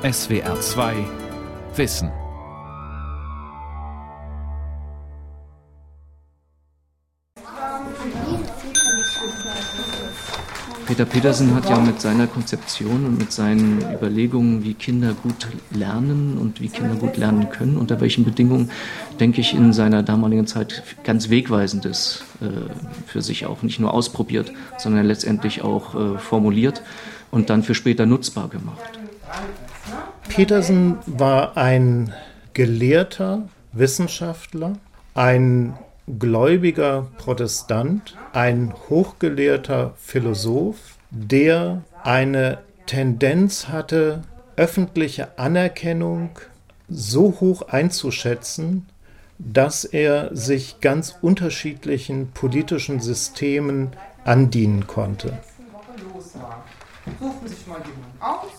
SWR 2 Wissen. Peter Petersen hat ja mit seiner Konzeption und mit seinen Überlegungen, wie Kinder gut lernen und wie Kinder gut lernen können, unter welchen Bedingungen, denke ich, in seiner damaligen Zeit ganz Wegweisendes äh, für sich auch nicht nur ausprobiert, sondern letztendlich auch äh, formuliert und dann für später nutzbar gemacht. Petersen war ein gelehrter Wissenschaftler, ein gläubiger Protestant, ein hochgelehrter Philosoph, der eine Tendenz hatte, öffentliche Anerkennung so hoch einzuschätzen, dass er sich ganz unterschiedlichen politischen Systemen andienen konnte. Äh,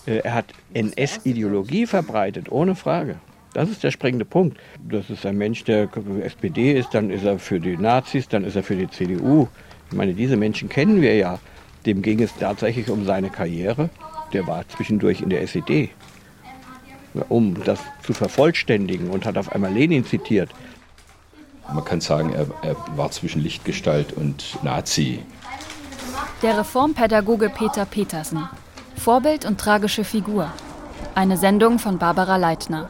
er hat NS-Ideologie verbreitet, ohne Frage. Das ist der springende Punkt. Das ist ein Mensch, der SPD ist, dann ist er für die Nazis, dann ist er für die CDU. Ich meine, diese Menschen kennen wir ja. Dem ging es tatsächlich um seine Karriere. Der war zwischendurch in der SED, um das zu vervollständigen und hat auf einmal Lenin zitiert. Man kann sagen, er, er war zwischen Lichtgestalt und Nazi. Der Reformpädagoge Peter Petersen. Vorbild und tragische Figur. Eine Sendung von Barbara Leitner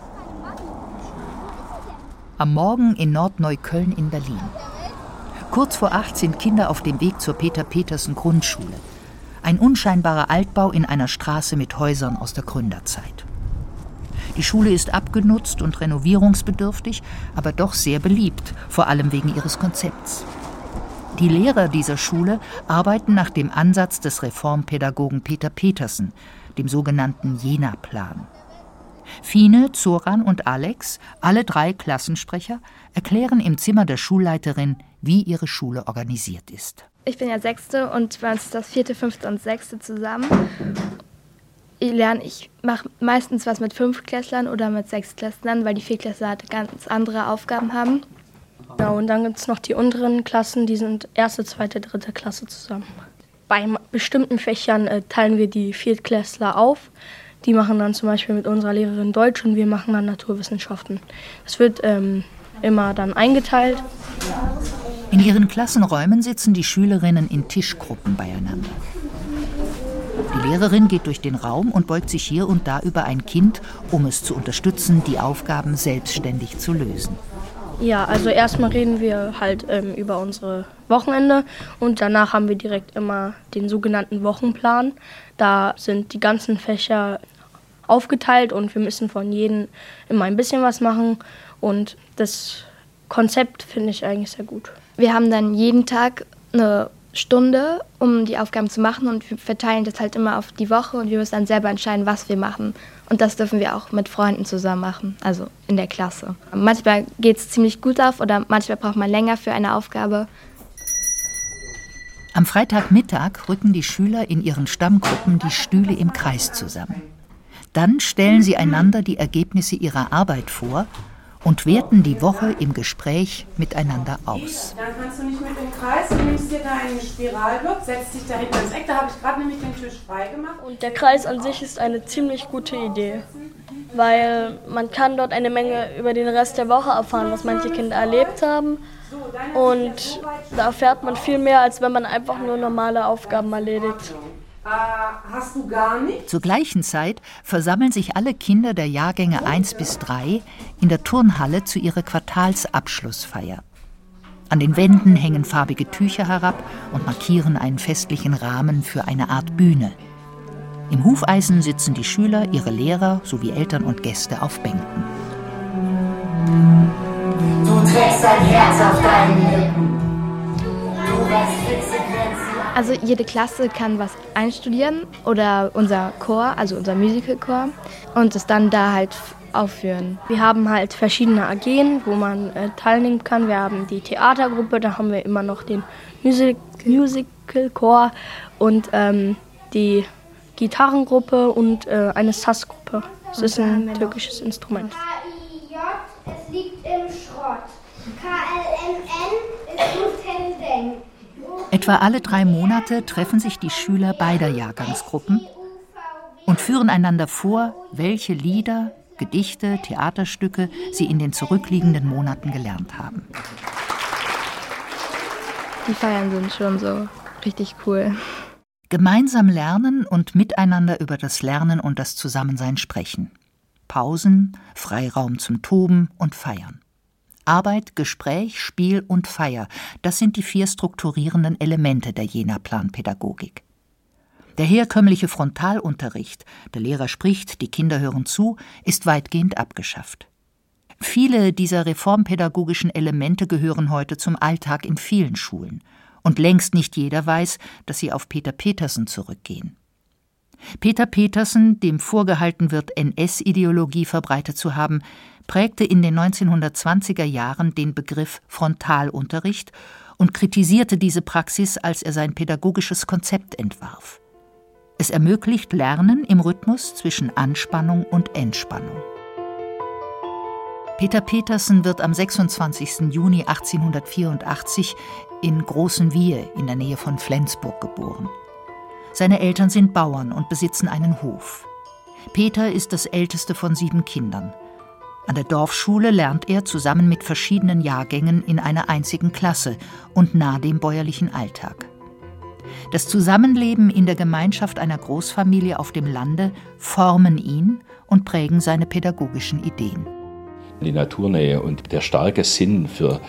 am Morgen in Nordneukölln in Berlin. Kurz vor acht sind Kinder auf dem Weg zur Peter-Petersen Grundschule. Ein unscheinbarer Altbau in einer Straße mit Häusern aus der Gründerzeit. Die Schule ist abgenutzt und renovierungsbedürftig, aber doch sehr beliebt, vor allem wegen ihres Konzepts. Die Lehrer dieser Schule arbeiten nach dem Ansatz des Reformpädagogen Peter Petersen, dem sogenannten Jena-Plan. Fine, Zoran und Alex, alle drei Klassensprecher, erklären im Zimmer der Schulleiterin, wie ihre Schule organisiert ist. Ich bin ja Sechste und bei uns ist das Vierte, Fünfte und Sechste zusammen. Ich lerne, ich mache meistens was mit Fünftklässlern oder mit Sechstklässlern, weil die Viertklässler halt ganz andere Aufgaben haben. Genau, und dann gibt es noch die unteren Klassen, die sind erste, zweite, dritte Klasse zusammen. Bei bestimmten Fächern äh, teilen wir die Viertklässler auf. Die machen dann zum Beispiel mit unserer Lehrerin Deutsch und wir machen dann Naturwissenschaften. Es wird ähm, immer dann eingeteilt. In ihren Klassenräumen sitzen die Schülerinnen in Tischgruppen beieinander. Die Lehrerin geht durch den Raum und beugt sich hier und da über ein Kind, um es zu unterstützen, die Aufgaben selbstständig zu lösen. Ja, also erstmal reden wir halt ähm, über unsere Wochenende und danach haben wir direkt immer den sogenannten Wochenplan. Da sind die ganzen Fächer aufgeteilt und wir müssen von jedem immer ein bisschen was machen und das Konzept finde ich eigentlich sehr gut. Wir haben dann jeden Tag eine Stunde, um die Aufgaben zu machen und wir verteilen das halt immer auf die Woche und wir müssen dann selber entscheiden, was wir machen. Und das dürfen wir auch mit Freunden zusammen machen, also in der Klasse. Manchmal geht es ziemlich gut auf oder manchmal braucht man länger für eine Aufgabe. Am Freitagmittag rücken die Schüler in ihren Stammgruppen die Stühle im Kreis zusammen. Dann stellen sie einander die Ergebnisse ihrer Arbeit vor und werten die Woche im Gespräch miteinander aus. Dann kannst du nicht mit dem Kreis, du nimmst dir deinen Spiralblock, setzt dich da hinten ins Eck, da habe ich gerade nämlich den Tisch frei gemacht. Und der Kreis an sich ist eine ziemlich gute Idee, weil man kann dort eine Menge über den Rest der Woche erfahren, was manche Kinder erlebt haben und da erfährt man viel mehr, als wenn man einfach nur normale Aufgaben erledigt. Äh, hast du gar nicht? Zur gleichen Zeit versammeln sich alle Kinder der Jahrgänge 1 bis 3 in der Turnhalle zu ihrer Quartalsabschlussfeier. An den Wänden hängen farbige Tücher herab und markieren einen festlichen Rahmen für eine Art Bühne. Im Hufeisen sitzen die Schüler, ihre Lehrer sowie Eltern und Gäste auf Bänken. Du trägst dein Herz auf deinen Lippen. Du weißt fixe. Also jede Klasse kann was einstudieren oder unser Chor, also unser Musicalchor und es dann da halt aufführen. Wir haben halt verschiedene AGen, wo man äh, teilnehmen kann. Wir haben die Theatergruppe, da haben wir immer noch den Music Musicalchor und ähm, die Gitarrengruppe und äh, eine Sassgruppe. Das ist ein türkisches Instrument. Es liegt im Schrott. Etwa alle drei Monate treffen sich die Schüler beider Jahrgangsgruppen und führen einander vor, welche Lieder, Gedichte, Theaterstücke sie in den zurückliegenden Monaten gelernt haben. Die Feiern sind schon so richtig cool. Gemeinsam lernen und miteinander über das Lernen und das Zusammensein sprechen. Pausen, Freiraum zum Toben und Feiern. Arbeit, Gespräch, Spiel und Feier, das sind die vier strukturierenden Elemente der Jena-Planpädagogik. Der herkömmliche Frontalunterricht, der Lehrer spricht, die Kinder hören zu, ist weitgehend abgeschafft. Viele dieser reformpädagogischen Elemente gehören heute zum Alltag in vielen Schulen und längst nicht jeder weiß, dass sie auf Peter Petersen zurückgehen. Peter Petersen, dem vorgehalten wird, NS-Ideologie verbreitet zu haben, prägte in den 1920er Jahren den Begriff Frontalunterricht und kritisierte diese Praxis, als er sein pädagogisches Konzept entwarf. Es ermöglicht Lernen im Rhythmus zwischen Anspannung und Entspannung. Peter Petersen wird am 26. Juni 1884 in Großen Wiehe in der Nähe von Flensburg geboren. Seine Eltern sind Bauern und besitzen einen Hof. Peter ist das älteste von sieben Kindern. An der Dorfschule lernt er zusammen mit verschiedenen Jahrgängen in einer einzigen Klasse und nah dem bäuerlichen Alltag. Das Zusammenleben in der Gemeinschaft einer Großfamilie auf dem Lande formen ihn und prägen seine pädagogischen Ideen. Die Naturnähe und der starke Sinn für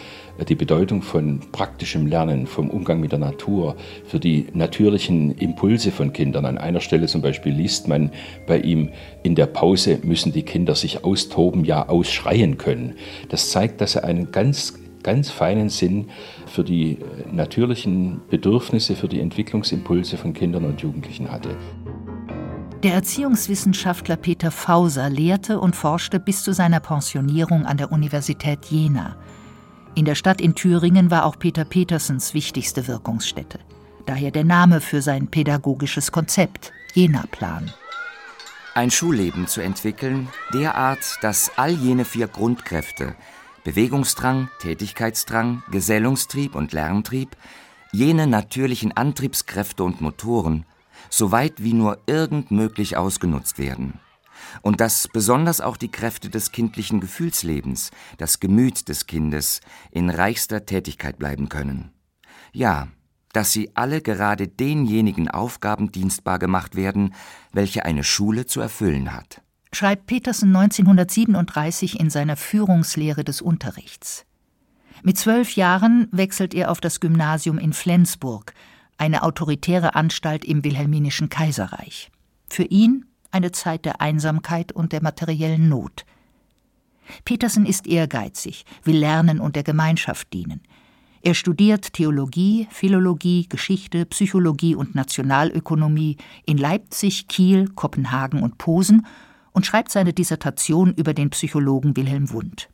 die Bedeutung von praktischem Lernen, vom Umgang mit der Natur, für die natürlichen Impulse von Kindern. An einer Stelle zum Beispiel liest man bei ihm, in der Pause müssen die Kinder sich austoben, ja ausschreien können. Das zeigt, dass er einen ganz, ganz feinen Sinn für die natürlichen Bedürfnisse, für die Entwicklungsimpulse von Kindern und Jugendlichen hatte. Der Erziehungswissenschaftler Peter Fauser lehrte und forschte bis zu seiner Pensionierung an der Universität Jena. In der Stadt in Thüringen war auch Peter Petersens wichtigste Wirkungsstätte. Daher der Name für sein pädagogisches Konzept, Jena-Plan. Ein Schulleben zu entwickeln, derart, dass all jene vier Grundkräfte Bewegungsdrang, Tätigkeitsdrang, Gesellungstrieb und Lerntrieb, jene natürlichen Antriebskräfte und Motoren so weit wie nur irgend möglich ausgenutzt werden. Und dass besonders auch die Kräfte des kindlichen Gefühlslebens, das Gemüt des Kindes, in reichster Tätigkeit bleiben können. Ja, dass sie alle gerade denjenigen Aufgaben dienstbar gemacht werden, welche eine Schule zu erfüllen hat. Schreibt Petersen 1937 in seiner Führungslehre des Unterrichts. Mit zwölf Jahren wechselt er auf das Gymnasium in Flensburg, eine autoritäre Anstalt im wilhelminischen Kaiserreich. Für ihn eine Zeit der Einsamkeit und der materiellen Not. Petersen ist ehrgeizig, will lernen und der Gemeinschaft dienen. Er studiert Theologie, Philologie, Geschichte, Psychologie und Nationalökonomie in Leipzig, Kiel, Kopenhagen und Posen und schreibt seine Dissertation über den Psychologen Wilhelm Wundt.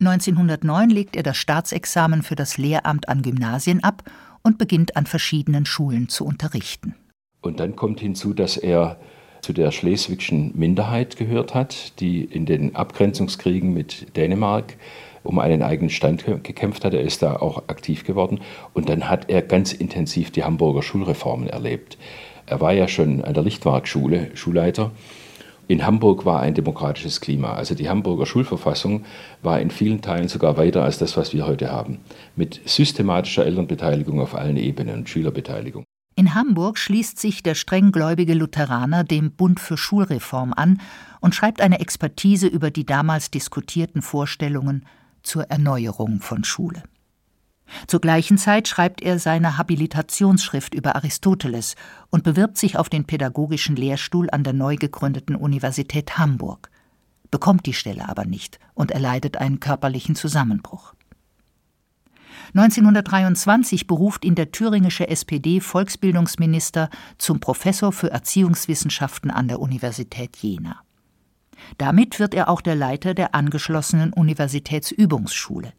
1909 legt er das Staatsexamen für das Lehramt an Gymnasien ab und beginnt an verschiedenen Schulen zu unterrichten. Und dann kommt hinzu, dass er zu der schleswigschen Minderheit gehört hat, die in den Abgrenzungskriegen mit Dänemark um einen eigenen Stand gekämpft hat. Er ist da auch aktiv geworden. Und dann hat er ganz intensiv die Hamburger Schulreformen erlebt. Er war ja schon an der Lichtwark-Schule Schulleiter in Hamburg war ein demokratisches Klima. Also die Hamburger Schulverfassung war in vielen Teilen sogar weiter als das, was wir heute haben. Mit systematischer Elternbeteiligung auf allen Ebenen und Schülerbeteiligung. In Hamburg schließt sich der strenggläubige Lutheraner dem Bund für Schulreform an und schreibt eine Expertise über die damals diskutierten Vorstellungen zur Erneuerung von Schule. Zur gleichen Zeit schreibt er seine Habilitationsschrift über Aristoteles und bewirbt sich auf den pädagogischen Lehrstuhl an der neu gegründeten Universität Hamburg, bekommt die Stelle aber nicht und erleidet einen körperlichen Zusammenbruch. 1923 beruft ihn der thüringische SPD-Volksbildungsminister zum Professor für Erziehungswissenschaften an der Universität Jena. Damit wird er auch der Leiter der angeschlossenen Universitätsübungsschule.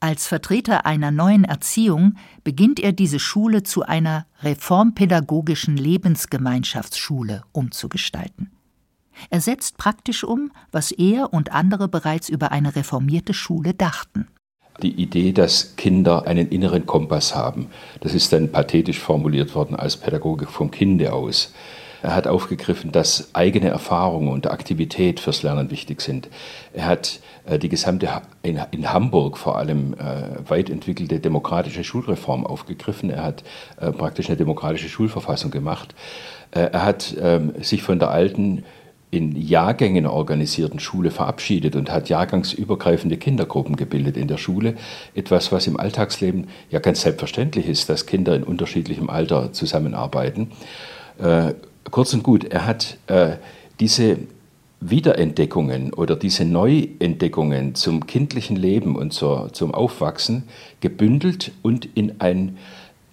Als Vertreter einer neuen Erziehung beginnt er diese Schule zu einer reformpädagogischen Lebensgemeinschaftsschule umzugestalten. Er setzt praktisch um, was er und andere bereits über eine reformierte Schule dachten. Die Idee, dass Kinder einen inneren Kompass haben, das ist dann pathetisch formuliert worden als Pädagogik vom Kinde aus. Er hat aufgegriffen, dass eigene Erfahrungen und Aktivität fürs Lernen wichtig sind. Er hat äh, die gesamte in, Hamburg vor allem äh, weit entwickelte demokratische Schulreform aufgegriffen. Er hat äh, praktisch eine demokratische Schulverfassung gemacht. Er hat ähm, sich von der alten in Jahrgängen organisierten Schule verabschiedet und hat jahrgangsübergreifende Kindergruppen gebildet in der Schule. Etwas, was im Alltagsleben ja ganz selbstverständlich ist, dass Kinder in unterschiedlichem Alter zusammenarbeiten. Äh, kurz und gut, er hat äh, diese Wiederentdeckungen oder diese Neuentdeckungen zum kindlichen Leben und zur, zum Aufwachsen gebündelt und in ein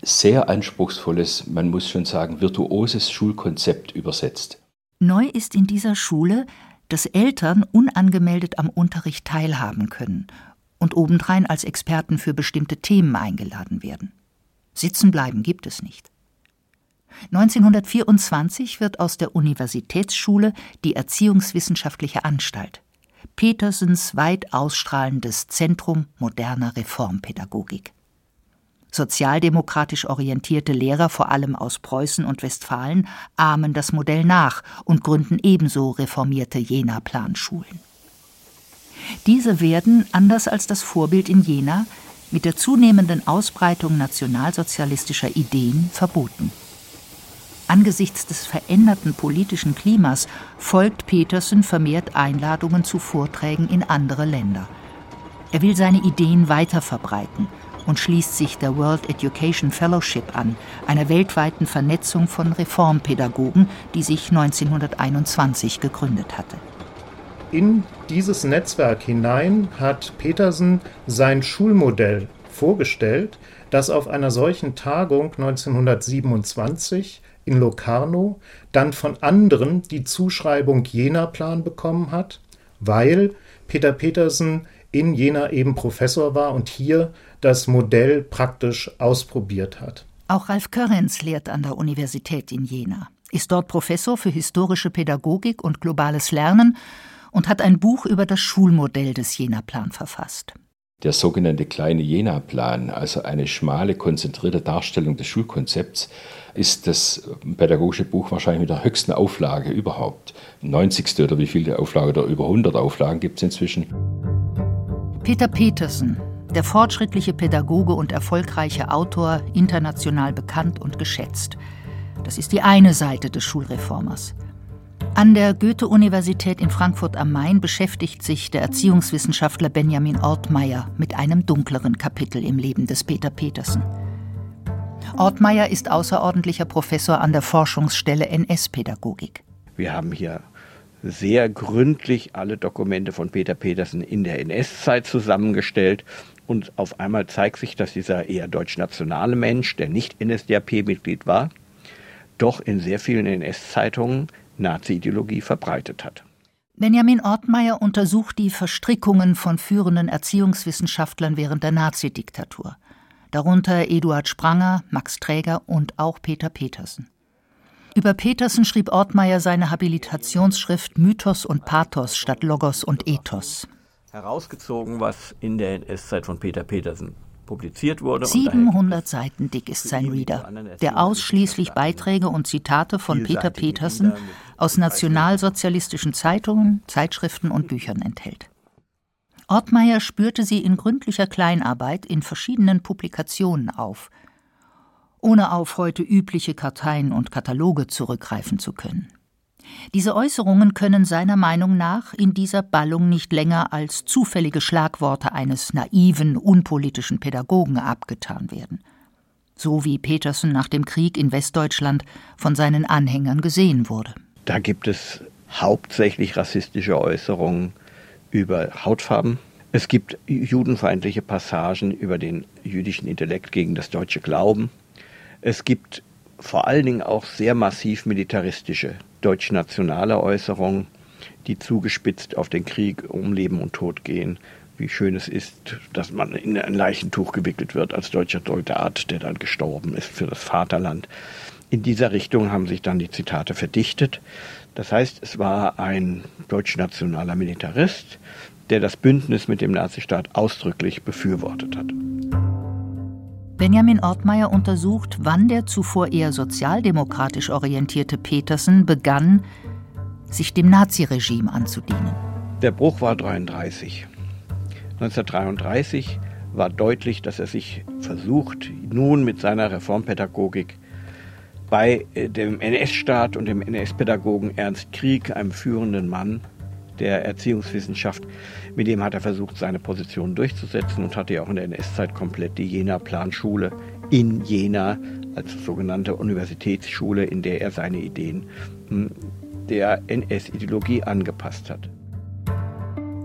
sehr anspruchsvolles, man muss schon sagen, virtuoses Schulkonzept übersetzt. Neu ist in dieser Schule, dass Eltern unangemeldet am Unterricht teilhaben können und obendrein als Experten für bestimmte Themen eingeladen werden. Sitzen bleiben gibt es nicht. 1924 wird aus der Universitätsschule die Erziehungswissenschaftliche Anstalt, Petersens weit ausstrahlendes Zentrum moderner Reformpädagogik. Sozialdemokratisch orientierte Lehrer, vor allem aus Preußen und Westfalen, ahmen das Modell nach und gründen ebenso reformierte Jena-Planschulen. Diese werden, anders als das Vorbild in Jena, mit der zunehmenden Ausbreitung nationalsozialistischer Ideen verboten. Angesichts des veränderten politischen Klimas folgt Petersen vermehrt Einladungen zu Vorträgen in andere Länder. Er will seine Ideen weiter verbreiten und schließt sich der World Education Fellowship an, einer weltweiten Vernetzung von Reformpädagogen, die sich 1921 gegründet hatte. In dieses Netzwerk hinein hat Petersen sein Schulmodell vorgestellt, das auf einer solchen Tagung 1927 in Locarno dann von anderen die Zuschreibung Jena-Plan bekommen hat, weil Peter Petersen in Jena eben Professor war und hier das Modell praktisch ausprobiert hat. Auch Ralf Körrens lehrt an der Universität in Jena, ist dort Professor für historische Pädagogik und globales Lernen und hat ein Buch über das Schulmodell des Jena-Plan verfasst. Der sogenannte kleine Jena-Plan, also eine schmale, konzentrierte Darstellung des Schulkonzepts, ist das pädagogische Buch wahrscheinlich mit der höchsten Auflage überhaupt. 90. oder wie viele Auflage oder über 100 Auflagen gibt es inzwischen. Peter Petersen, der fortschrittliche Pädagoge und erfolgreiche Autor, international bekannt und geschätzt. Das ist die eine Seite des Schulreformers. An der Goethe-Universität in Frankfurt am Main beschäftigt sich der Erziehungswissenschaftler Benjamin Ortmeier mit einem dunkleren Kapitel im Leben des Peter Petersen. Ortmeier ist außerordentlicher Professor an der Forschungsstelle NS-Pädagogik. Wir haben hier sehr gründlich alle Dokumente von Peter Petersen in der NS-Zeit zusammengestellt und auf einmal zeigt sich, dass dieser eher deutschnationale Mensch, der nicht NSDAP-Mitglied war, doch in sehr vielen NS-Zeitungen Nazi-Ideologie verbreitet hat. Benjamin Ortmeier untersucht die Verstrickungen von führenden Erziehungswissenschaftlern während der Nazidiktatur, darunter Eduard Spranger, Max Träger und auch Peter Petersen. Über Petersen schrieb Ortmeier seine Habilitationsschrift Mythos und Pathos statt Logos und Ethos. Herausgezogen, was in der NS-Zeit von Peter Petersen publiziert wurde. 700 Seiten dick ist sein Reader, der ausschließlich Beiträge und Zitate von Peter Petersen aus nationalsozialistischen Zeitungen, Zeitschriften und Büchern enthält. Ortmeier spürte sie in gründlicher Kleinarbeit in verschiedenen Publikationen auf – ohne auf heute übliche Karteien und Kataloge zurückgreifen zu können. Diese Äußerungen können seiner Meinung nach in dieser Ballung nicht länger als zufällige Schlagworte eines naiven, unpolitischen Pädagogen abgetan werden. So wie Petersen nach dem Krieg in Westdeutschland von seinen Anhängern gesehen wurde. Da gibt es hauptsächlich rassistische Äußerungen über Hautfarben. Es gibt judenfeindliche Passagen über den jüdischen Intellekt gegen das deutsche Glauben. Es gibt vor allen Dingen auch sehr massiv militaristische deutschnationale Äußerungen, die zugespitzt auf den Krieg um Leben und Tod gehen. Wie schön es ist, dass man in ein Leichentuch gewickelt wird als deutscher Soldat, der dann gestorben ist für das Vaterland. In dieser Richtung haben sich dann die Zitate verdichtet. Das heißt, es war ein deutschnationaler Militarist, der das Bündnis mit dem Nazistaat ausdrücklich befürwortet hat. Benjamin Ortmeier untersucht, wann der zuvor eher sozialdemokratisch orientierte Petersen begann, sich dem Naziregime anzudienen. Der Bruch war 33. 1933 war deutlich, dass er sich versucht, nun mit seiner Reformpädagogik bei äh, dem NS-Staat und dem NS-Pädagogen Ernst Krieg, einem führenden Mann der Erziehungswissenschaft, mit dem hat er versucht, seine Position durchzusetzen und hatte ja auch in der NS-Zeit komplett die Jena-Planschule in Jena als sogenannte Universitätsschule, in der er seine Ideen hm, der NS-Ideologie angepasst hat.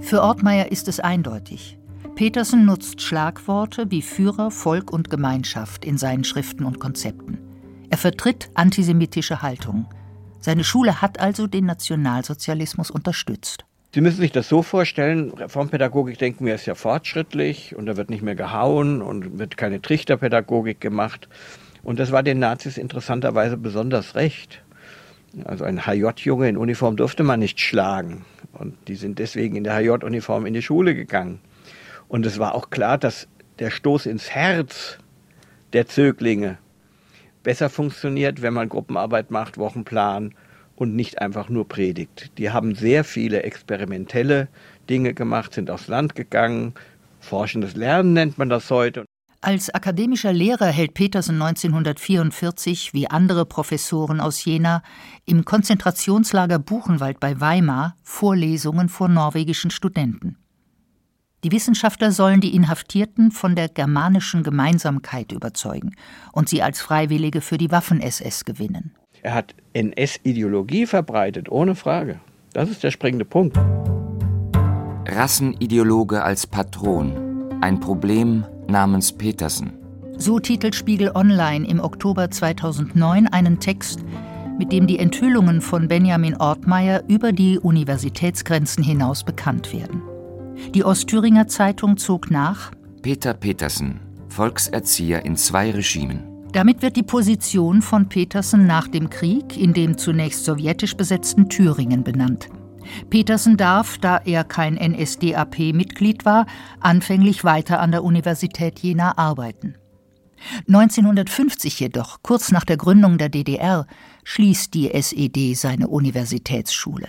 Für Ortmeier ist es eindeutig. Petersen nutzt Schlagworte wie Führer, Volk und Gemeinschaft in seinen Schriften und Konzepten. Er vertritt antisemitische Haltung. Seine Schule hat also den Nationalsozialismus unterstützt. Sie müssen sich das so vorstellen, Reformpädagogik denken wir ist ja fortschrittlich und da wird nicht mehr gehauen und wird keine Trichterpädagogik gemacht. Und das war den Nazis interessanterweise besonders recht. Also ein HJ-Junge in Uniform durfte man nicht schlagen. Und die sind deswegen in der HJ-Uniform in die Schule gegangen. Und es war auch klar, dass der Stoß ins Herz der Zöglinge besser funktioniert, wenn man Gruppenarbeit macht, Wochenplan und nicht einfach nur predigt. Die haben sehr viele experimentelle Dinge gemacht, sind aufs Land gegangen. Forschendes Lernen nennt man das heute. Als akademischer Lehrer hält Petersen 1944, wie andere Professoren aus Jena, im Konzentrationslager Buchenwald bei Weimar Vorlesungen vor norwegischen Studenten. Die Wissenschaftler sollen die Inhaftierten von der germanischen Gemeinsamkeit überzeugen und sie als Freiwillige für die Waffen-SS gewinnen. Er hat NS-Ideologie verbreitet, ohne Frage. Das ist der springende Punkt. Rassenideologe als Patron. Ein Problem namens Petersen. So titelt Spiegel Online im Oktober 2009 einen Text, mit dem die Enthüllungen von Benjamin Ortmeier über die Universitätsgrenzen hinaus bekannt werden. Die Ostthüringer Zeitung zog nach Peter Petersen, Volkserzieher in zwei Regimen. Damit wird die Position von Petersen nach dem Krieg in dem zunächst sowjetisch besetzten Thüringen benannt. Petersen darf, da er kein NSDAP-Mitglied war, anfänglich weiter an der Universität Jena arbeiten. 1950 jedoch, kurz nach der Gründung der DDR, schließt die SED seine Universitätsschule.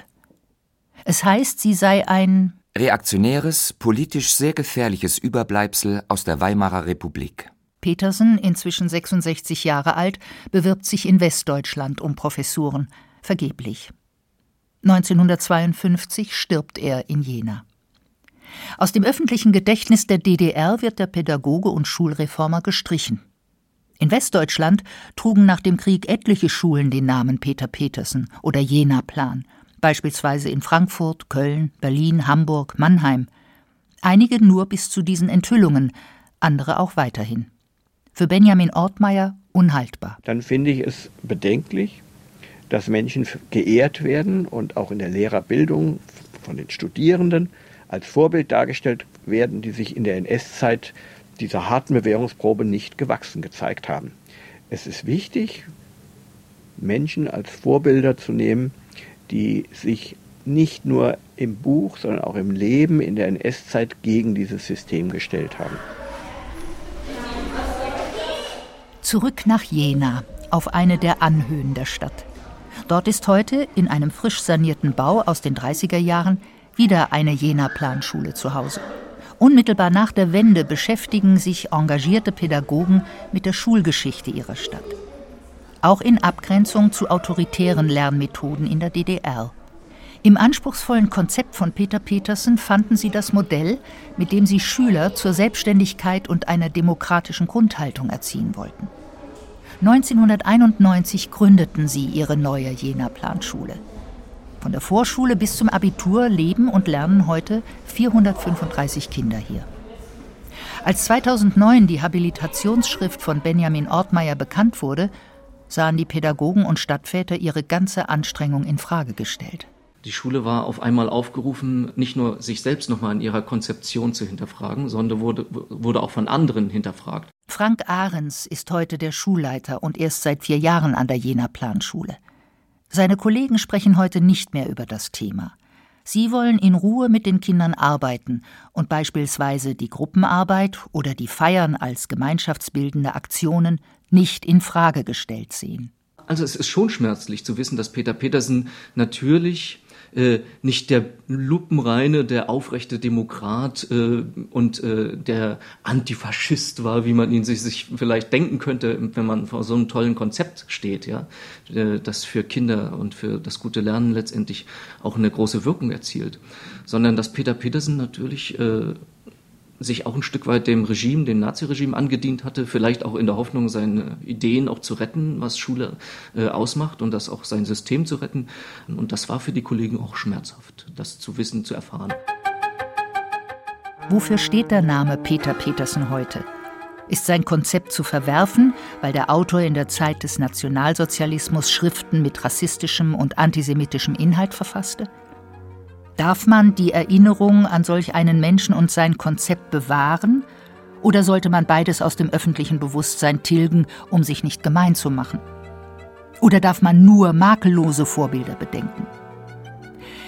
Es heißt, sie sei ein Reaktionäres, politisch sehr gefährliches Überbleibsel aus der Weimarer Republik. Petersen, inzwischen 66 Jahre alt, bewirbt sich in Westdeutschland um Professuren. Vergeblich. 1952 stirbt er in Jena. Aus dem öffentlichen Gedächtnis der DDR wird der Pädagoge und Schulreformer gestrichen. In Westdeutschland trugen nach dem Krieg etliche Schulen den Namen Peter Petersen oder Jena-Plan beispielsweise in Frankfurt, Köln, Berlin, Hamburg, Mannheim. Einige nur bis zu diesen Enthüllungen, andere auch weiterhin. Für Benjamin Ortmeier unhaltbar. Dann finde ich es bedenklich, dass Menschen geehrt werden und auch in der Lehrerbildung von den Studierenden als Vorbild dargestellt werden, die sich in der NS-Zeit dieser harten Bewährungsprobe nicht gewachsen gezeigt haben. Es ist wichtig, Menschen als Vorbilder zu nehmen, die sich nicht nur im Buch, sondern auch im Leben in der NS-Zeit gegen dieses System gestellt haben. Zurück nach Jena, auf eine der Anhöhen der Stadt. Dort ist heute in einem frisch sanierten Bau aus den 30er Jahren wieder eine Jena-Planschule zu Hause. Unmittelbar nach der Wende beschäftigen sich engagierte Pädagogen mit der Schulgeschichte ihrer Stadt auch in Abgrenzung zu autoritären Lernmethoden in der DDR. Im anspruchsvollen Konzept von Peter Petersen fanden sie das Modell, mit dem sie Schüler zur Selbstständigkeit und einer demokratischen Grundhaltung erziehen wollten. 1991 gründeten sie ihre neue Jena Planschule. Von der Vorschule bis zum Abitur leben und lernen heute 435 Kinder hier. Als 2009 die Habilitationsschrift von Benjamin Ortmeier bekannt wurde, sahen die Pädagogen und Stadtväter ihre ganze Anstrengung in Frage gestellt. Die Schule war auf einmal aufgerufen, nicht nur sich selbst nochmal in ihrer Konzeption zu hinterfragen, sondern wurde, wurde auch von anderen hinterfragt. Frank Ahrens ist heute der Schulleiter und erst seit vier Jahren an der Jena Planschule. Seine Kollegen sprechen heute nicht mehr über das Thema. Sie wollen in Ruhe mit den Kindern arbeiten und beispielsweise die Gruppenarbeit oder die Feiern als gemeinschaftsbildende Aktionen nicht in Frage gestellt sehen. Also es ist schon schmerzlich zu wissen, dass Peter Petersen natürlich äh, nicht der lupenreine, der aufrechte Demokrat äh, und äh, der Antifaschist war, wie man ihn sich, sich vielleicht denken könnte, wenn man vor so einem tollen Konzept steht, ja, äh, das für Kinder und für das gute Lernen letztendlich auch eine große Wirkung erzielt, sondern dass Peter Petersen natürlich äh, sich auch ein Stück weit dem Regime, dem Naziregime angedient hatte, vielleicht auch in der Hoffnung, seine Ideen auch zu retten, was Schule äh, ausmacht und das auch sein System zu retten. Und das war für die Kollegen auch schmerzhaft, das zu wissen, zu erfahren. Wofür steht der Name Peter Petersen heute? Ist sein Konzept zu verwerfen, weil der Autor in der Zeit des Nationalsozialismus Schriften mit rassistischem und antisemitischem Inhalt verfasste? Darf man die Erinnerung an solch einen Menschen und sein Konzept bewahren, oder sollte man beides aus dem öffentlichen Bewusstsein tilgen, um sich nicht gemein zu machen? Oder darf man nur makellose Vorbilder bedenken?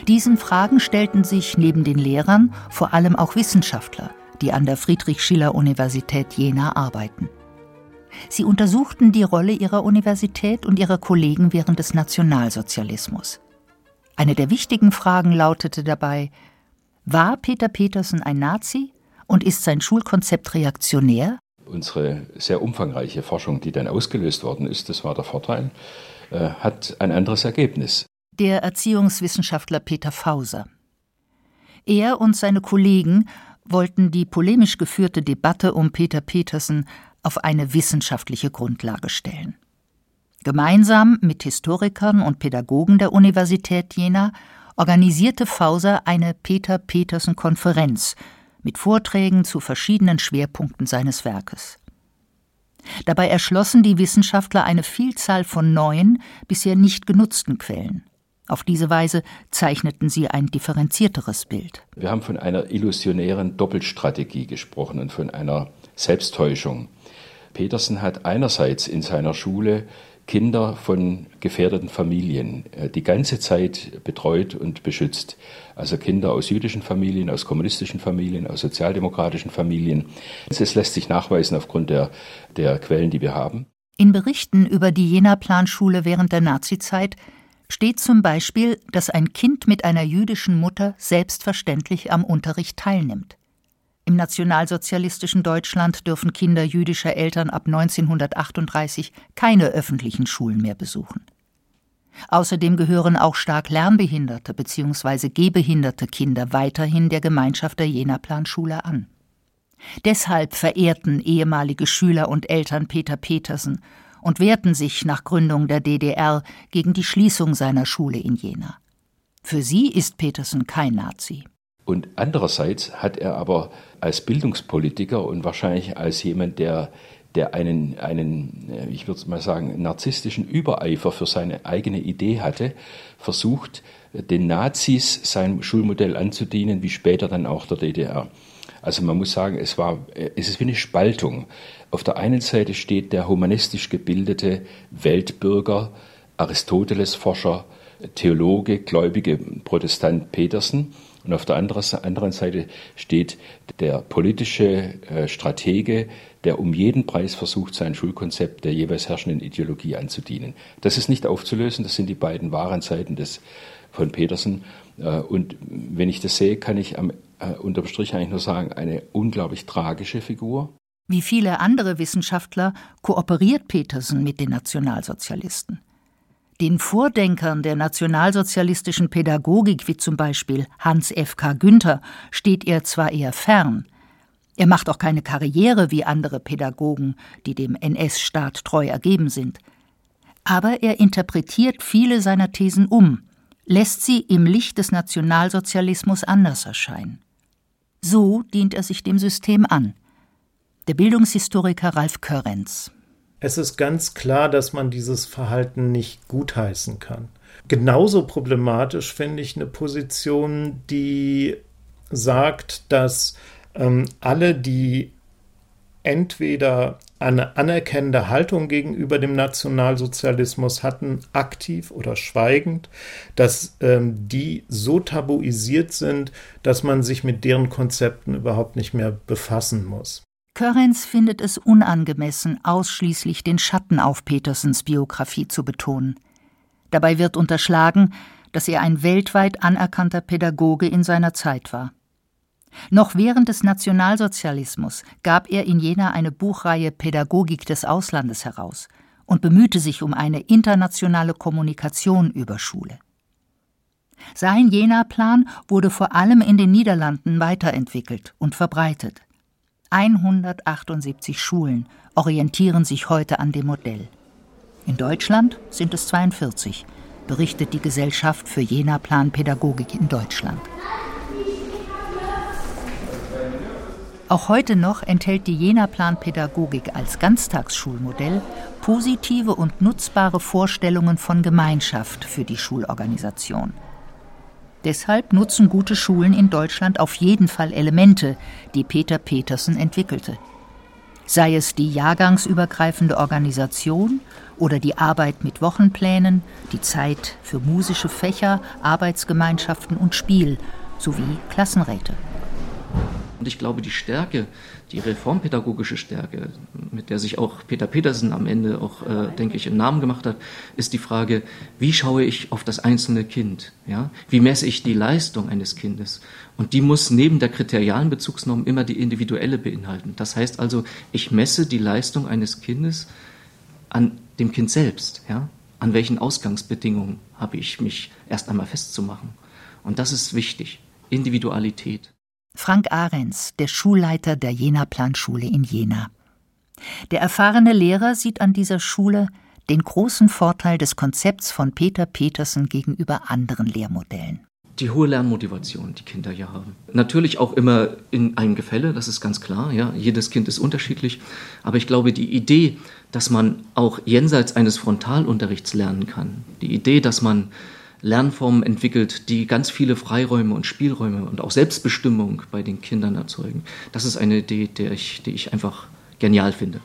Diesen Fragen stellten sich neben den Lehrern vor allem auch Wissenschaftler, die an der Friedrich-Schiller-Universität Jena arbeiten. Sie untersuchten die Rolle ihrer Universität und ihrer Kollegen während des Nationalsozialismus. Eine der wichtigen Fragen lautete dabei War Peter Petersen ein Nazi und ist sein Schulkonzept reaktionär? Unsere sehr umfangreiche Forschung, die dann ausgelöst worden ist, das war der Vorteil, äh, hat ein anderes Ergebnis. Der Erziehungswissenschaftler Peter Fauser. Er und seine Kollegen wollten die polemisch geführte Debatte um Peter Petersen auf eine wissenschaftliche Grundlage stellen. Gemeinsam mit Historikern und Pädagogen der Universität Jena organisierte Fauser eine Peter Petersen Konferenz mit Vorträgen zu verschiedenen Schwerpunkten seines Werkes. Dabei erschlossen die Wissenschaftler eine Vielzahl von neuen, bisher nicht genutzten Quellen. Auf diese Weise zeichneten sie ein differenzierteres Bild. Wir haben von einer illusionären Doppelstrategie gesprochen und von einer Selbsttäuschung. Petersen hat einerseits in seiner Schule Kinder von gefährdeten Familien äh, die ganze Zeit betreut und beschützt. Also Kinder aus jüdischen Familien, aus kommunistischen Familien, aus sozialdemokratischen Familien. Es lässt sich nachweisen aufgrund der, der Quellen, die wir haben. In Berichten über die Jena-Planschule während der Nazizeit steht zum Beispiel, dass ein Kind mit einer jüdischen Mutter selbstverständlich am Unterricht teilnimmt. Im nationalsozialistischen Deutschland dürfen Kinder jüdischer Eltern ab 1938 keine öffentlichen Schulen mehr besuchen. Außerdem gehören auch stark lernbehinderte bzw. gehbehinderte Kinder weiterhin der Gemeinschaft der Jena Planschule an. Deshalb verehrten ehemalige Schüler und Eltern Peter Petersen und wehrten sich nach Gründung der DDR gegen die Schließung seiner Schule in Jena. Für sie ist Petersen kein Nazi. Und andererseits hat er aber als Bildungspolitiker und wahrscheinlich als jemand, der, der einen, einen, äh, ich würde mal sagen, narzisstischen Übereifer für seine eigene Idee hatte, versucht, den Nazis sein Schulmodell anzudienen, wie später dann auch der DDR. Also man muss sagen, es war, äh, es ist wie eine Spaltung. Auf der einen Seite steht der humanistisch gebildete Weltbürger, Aristoteles-Forscher, Theologe, gläubige Protestant Petersen und auf der anderen Seite steht der politische äh, Stratege, der um jeden Preis versucht, sein Schulkonzept der jeweils herrschenden Ideologie anzudienen. Das ist nicht aufzulösen, das sind die beiden wahren Seiten des, von Petersen. Äh, und wenn ich das sehe, kann ich am, äh, unterm Strich eigentlich nur sagen, eine unglaublich tragische Figur. Wie viele andere Wissenschaftler kooperiert Petersen mit den Nationalsozialisten. Den Vordenkern der nationalsozialistischen Pädagogik, wie zum Beispiel Hans F. K. Günther, steht er zwar eher fern, er macht auch keine Karriere wie andere Pädagogen, die dem NS-Staat treu ergeben sind. Aber er interpretiert viele seiner Thesen um, lässt sie im Licht des Nationalsozialismus anders erscheinen. So dient er sich dem System an. Der Bildungshistoriker Ralf Körrenz. Es ist ganz klar, dass man dieses Verhalten nicht gutheißen kann. Genauso problematisch finde ich eine Position, die sagt, dass ähm, alle, die entweder eine anerkennende Haltung gegenüber dem Nationalsozialismus hatten, aktiv oder schweigend, dass ähm, die so tabuisiert sind, dass man sich mit deren Konzepten überhaupt nicht mehr befassen muss. Körrens findet es unangemessen, ausschließlich den Schatten auf Petersens Biografie zu betonen. Dabei wird unterschlagen, dass er ein weltweit anerkannter Pädagoge in seiner Zeit war. Noch während des Nationalsozialismus gab er in Jena eine Buchreihe Pädagogik des Auslandes heraus und bemühte sich um eine internationale Kommunikation über Schule. Sein Jena-Plan wurde vor allem in den Niederlanden weiterentwickelt und verbreitet. 178 Schulen orientieren sich heute an dem Modell. In Deutschland sind es 42, berichtet die Gesellschaft für Jena-Plan Pädagogik in Deutschland. Auch heute noch enthält die Jena-Plan Pädagogik als Ganztagsschulmodell positive und nutzbare Vorstellungen von Gemeinschaft für die Schulorganisation. Deshalb nutzen gute Schulen in Deutschland auf jeden Fall Elemente, die Peter Petersen entwickelte. Sei es die jahrgangsübergreifende Organisation oder die Arbeit mit Wochenplänen, die Zeit für musische Fächer, Arbeitsgemeinschaften und Spiel sowie Klassenräte. Und ich glaube, die Stärke, die reformpädagogische Stärke, mit der sich auch Peter Petersen am Ende auch, äh, denke ich, einen Namen gemacht hat, ist die Frage, wie schaue ich auf das einzelne Kind? Ja? Wie messe ich die Leistung eines Kindes? Und die muss neben der kriterialen Bezugsnorm immer die individuelle beinhalten. Das heißt also, ich messe die Leistung eines Kindes an dem Kind selbst. Ja? An welchen Ausgangsbedingungen habe ich mich erst einmal festzumachen? Und das ist wichtig. Individualität. Frank Ahrens, der Schulleiter der Jena Planschule in Jena. Der erfahrene Lehrer sieht an dieser Schule den großen Vorteil des Konzepts von Peter Petersen gegenüber anderen Lehrmodellen. Die hohe Lernmotivation, die Kinder ja haben. Natürlich auch immer in einem Gefälle, das ist ganz klar. Ja, jedes Kind ist unterschiedlich. Aber ich glaube, die Idee, dass man auch jenseits eines Frontalunterrichts lernen kann, die Idee, dass man Lernformen entwickelt, die ganz viele Freiräume und Spielräume und auch Selbstbestimmung bei den Kindern erzeugen. Das ist eine Idee, die ich, die ich einfach genial finde.